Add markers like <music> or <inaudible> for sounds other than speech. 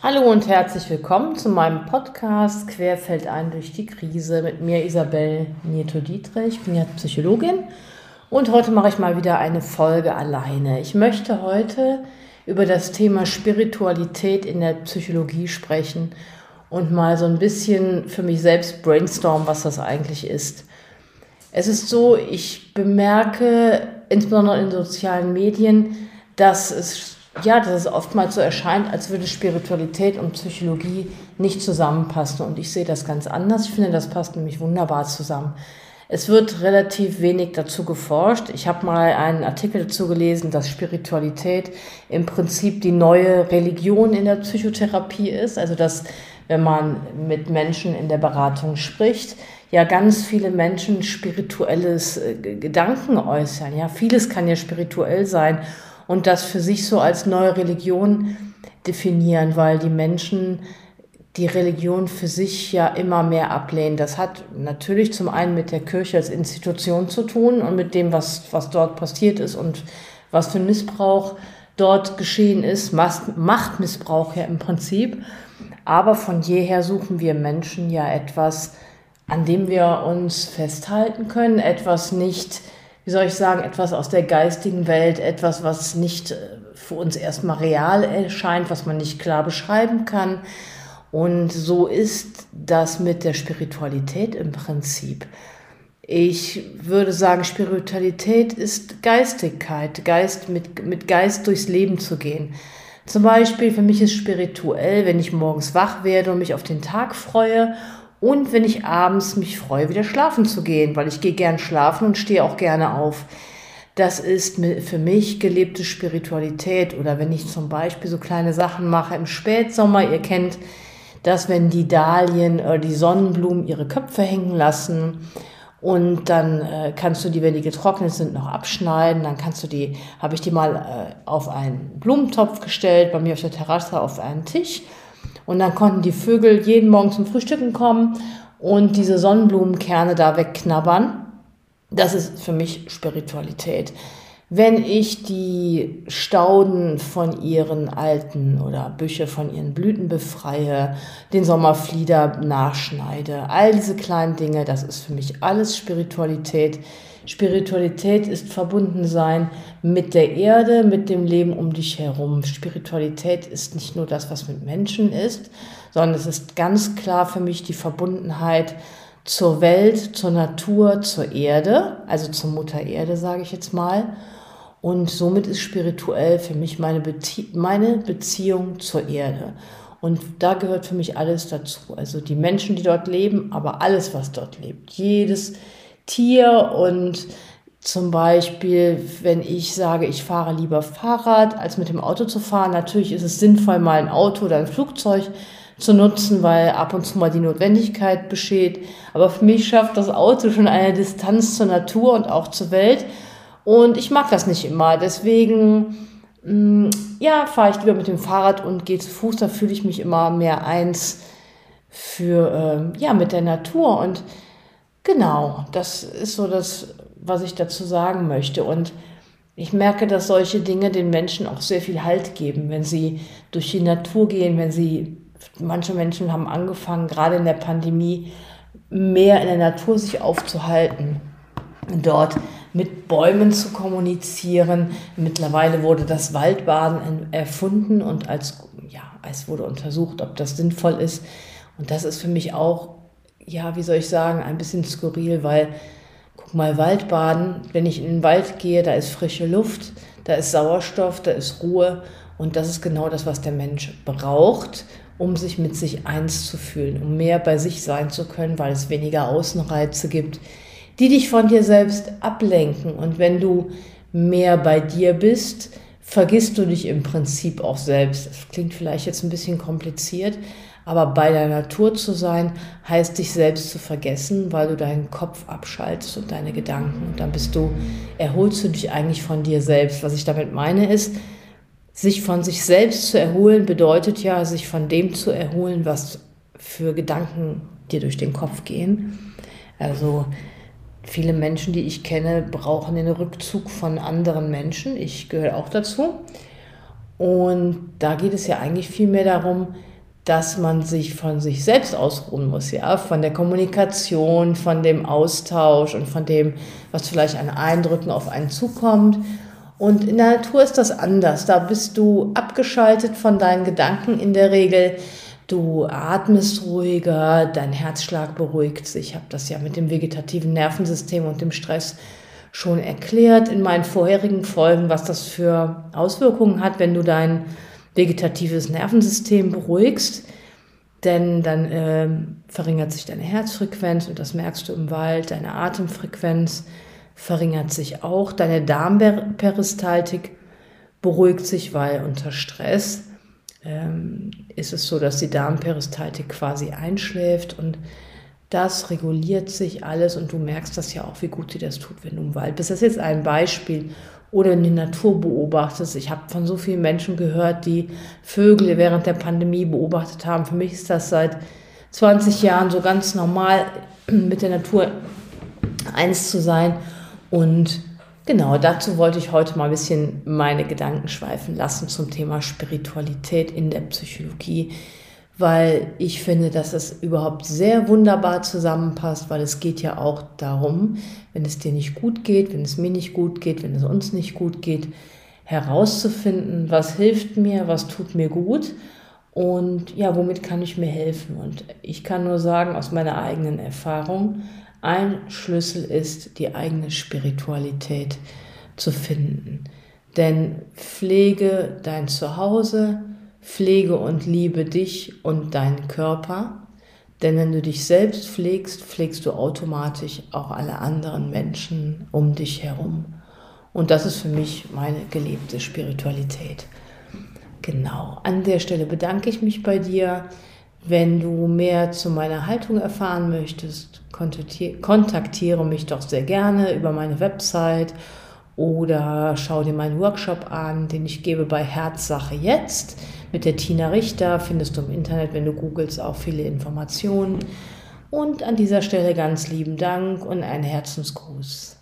Hallo und herzlich willkommen zu meinem Podcast Querfeld ein durch die Krise mit mir Isabel Nieto-Dietrich. Ich bin ja Psychologin und heute mache ich mal wieder eine Folge alleine. Ich möchte heute über das Thema Spiritualität in der Psychologie sprechen und mal so ein bisschen für mich selbst brainstormen, was das eigentlich ist. Es ist so, ich bemerke insbesondere in sozialen Medien, dass es ja, dass es oftmals so erscheint, als würde Spiritualität und Psychologie nicht zusammenpassen. Und ich sehe das ganz anders. Ich finde, das passt nämlich wunderbar zusammen. Es wird relativ wenig dazu geforscht. Ich habe mal einen Artikel dazu gelesen, dass Spiritualität im Prinzip die neue Religion in der Psychotherapie ist. Also dass, wenn man mit Menschen in der Beratung spricht, ja ganz viele Menschen spirituelles äh, Gedanken äußern. Ja, vieles kann ja spirituell sein und das für sich so als neue Religion definieren, weil die Menschen die Religion für sich ja immer mehr ablehnen. Das hat natürlich zum einen mit der Kirche als Institution zu tun und mit dem, was, was dort passiert ist und was für Missbrauch dort geschehen ist, Machtmissbrauch ja im Prinzip. Aber von jeher suchen wir Menschen ja etwas, an dem wir uns festhalten können, etwas nicht wie soll ich sagen, etwas aus der geistigen Welt, etwas, was nicht äh, für uns erstmal real erscheint, was man nicht klar beschreiben kann. Und so ist das mit der Spiritualität im Prinzip. Ich würde sagen, Spiritualität ist Geistigkeit, Geist mit, mit Geist durchs Leben zu gehen. Zum Beispiel für mich ist spirituell, wenn ich morgens wach werde und mich auf den Tag freue und wenn ich abends mich freue, wieder schlafen zu gehen, weil ich gehe gern schlafen und stehe auch gerne auf. Das ist für mich gelebte Spiritualität. Oder wenn ich zum Beispiel so kleine Sachen mache im Spätsommer, ihr kennt das, wenn die Dahlien oder die Sonnenblumen ihre Köpfe hängen lassen. Und dann äh, kannst du die, wenn die getrocknet sind, noch abschneiden. Dann kannst du die, habe ich die mal äh, auf einen Blumentopf gestellt, bei mir auf der Terrasse auf einen Tisch und dann konnten die Vögel jeden Morgen zum Frühstücken kommen und diese Sonnenblumenkerne da wegknabbern. Das ist für mich Spiritualität. Wenn ich die Stauden von ihren alten oder Büsche von ihren Blüten befreie, den Sommerflieder nachschneide, all diese kleinen Dinge, das ist für mich alles Spiritualität. Spiritualität ist verbunden sein mit der Erde, mit dem Leben um dich herum. Spiritualität ist nicht nur das, was mit Menschen ist, sondern es ist ganz klar für mich die Verbundenheit zur Welt, zur Natur, zur Erde, also zur Mutter Erde, sage ich jetzt mal. Und somit ist spirituell für mich meine, Bezie meine Beziehung zur Erde. Und da gehört für mich alles dazu. Also die Menschen, die dort leben, aber alles, was dort lebt. Jedes, Tier und zum Beispiel, wenn ich sage, ich fahre lieber Fahrrad, als mit dem Auto zu fahren. Natürlich ist es sinnvoll, mal ein Auto oder ein Flugzeug zu nutzen, weil ab und zu mal die Notwendigkeit besteht. Aber für mich schafft das Auto schon eine Distanz zur Natur und auch zur Welt. Und ich mag das nicht immer. Deswegen, mm, ja, fahre ich lieber mit dem Fahrrad und gehe zu Fuß. Da fühle ich mich immer mehr eins für, äh, ja, mit der Natur. Und Genau, das ist so das, was ich dazu sagen möchte. Und ich merke, dass solche Dinge den Menschen auch sehr viel Halt geben, wenn sie durch die Natur gehen, wenn sie, manche Menschen haben angefangen, gerade in der Pandemie, mehr in der Natur sich aufzuhalten, dort mit Bäumen zu kommunizieren. Mittlerweile wurde das Waldbaden erfunden und als, ja, es wurde untersucht, ob das sinnvoll ist. Und das ist für mich auch ja, wie soll ich sagen, ein bisschen skurril, weil, guck mal, Waldbaden, wenn ich in den Wald gehe, da ist frische Luft, da ist Sauerstoff, da ist Ruhe und das ist genau das, was der Mensch braucht, um sich mit sich eins zu fühlen, um mehr bei sich sein zu können, weil es weniger Außenreize gibt, die dich von dir selbst ablenken. Und wenn du mehr bei dir bist, vergisst du dich im Prinzip auch selbst. Das klingt vielleicht jetzt ein bisschen kompliziert, aber bei der Natur zu sein, heißt dich selbst zu vergessen, weil du deinen Kopf abschaltest und deine Gedanken. Und dann bist du, erholst du dich eigentlich von dir selbst. Was ich damit meine ist, sich von sich selbst zu erholen, bedeutet ja, sich von dem zu erholen, was für Gedanken dir durch den Kopf gehen. Also viele Menschen, die ich kenne, brauchen den Rückzug von anderen Menschen. Ich gehöre auch dazu. Und da geht es ja eigentlich viel mehr darum, dass man sich von sich selbst ausruhen muss, ja, von der Kommunikation, von dem Austausch und von dem, was vielleicht an Eindrücken auf einen zukommt. Und in der Natur ist das anders. Da bist du abgeschaltet von deinen Gedanken in der Regel. Du atmest ruhiger, dein Herzschlag beruhigt sich. Ich habe das ja mit dem vegetativen Nervensystem und dem Stress schon erklärt in meinen vorherigen Folgen, was das für Auswirkungen hat, wenn du dein vegetatives Nervensystem beruhigst. Denn dann äh, verringert sich deine Herzfrequenz und das merkst du im Wald, deine Atemfrequenz verringert sich auch, deine Darmperistaltik beruhigt sich, weil unter Stress ähm, ist es so, dass die Darmperistaltik quasi einschläft und das reguliert sich alles und du merkst das ja auch, wie gut dir das tut, wenn du im Wald bist. Das ist jetzt ein Beispiel. Oder in die Natur beobachtest. Ich habe von so vielen Menschen gehört, die Vögel während der Pandemie beobachtet haben. Für mich ist das seit 20 Jahren so ganz normal, <clears throat> mit der Natur eins zu sein. Und genau dazu wollte ich heute mal ein bisschen meine Gedanken schweifen lassen zum Thema Spiritualität in der Psychologie weil ich finde, dass es überhaupt sehr wunderbar zusammenpasst, weil es geht ja auch darum, wenn es dir nicht gut geht, wenn es mir nicht gut geht, wenn es uns nicht gut geht, herauszufinden, was hilft mir, was tut mir gut und ja, womit kann ich mir helfen. Und ich kann nur sagen aus meiner eigenen Erfahrung, ein Schlüssel ist, die eigene Spiritualität zu finden. Denn pflege dein Zuhause, Pflege und liebe dich und deinen Körper, denn wenn du dich selbst pflegst, pflegst du automatisch auch alle anderen Menschen um dich herum. Und das ist für mich meine gelebte Spiritualität. Genau, an der Stelle bedanke ich mich bei dir. Wenn du mehr zu meiner Haltung erfahren möchtest, kontaktiere mich doch sehr gerne über meine Website oder schau dir meinen Workshop an, den ich gebe bei Herzsache jetzt. Mit der Tina Richter findest du im Internet, wenn du googelst, auch viele Informationen. Und an dieser Stelle ganz lieben Dank und einen Herzensgruß.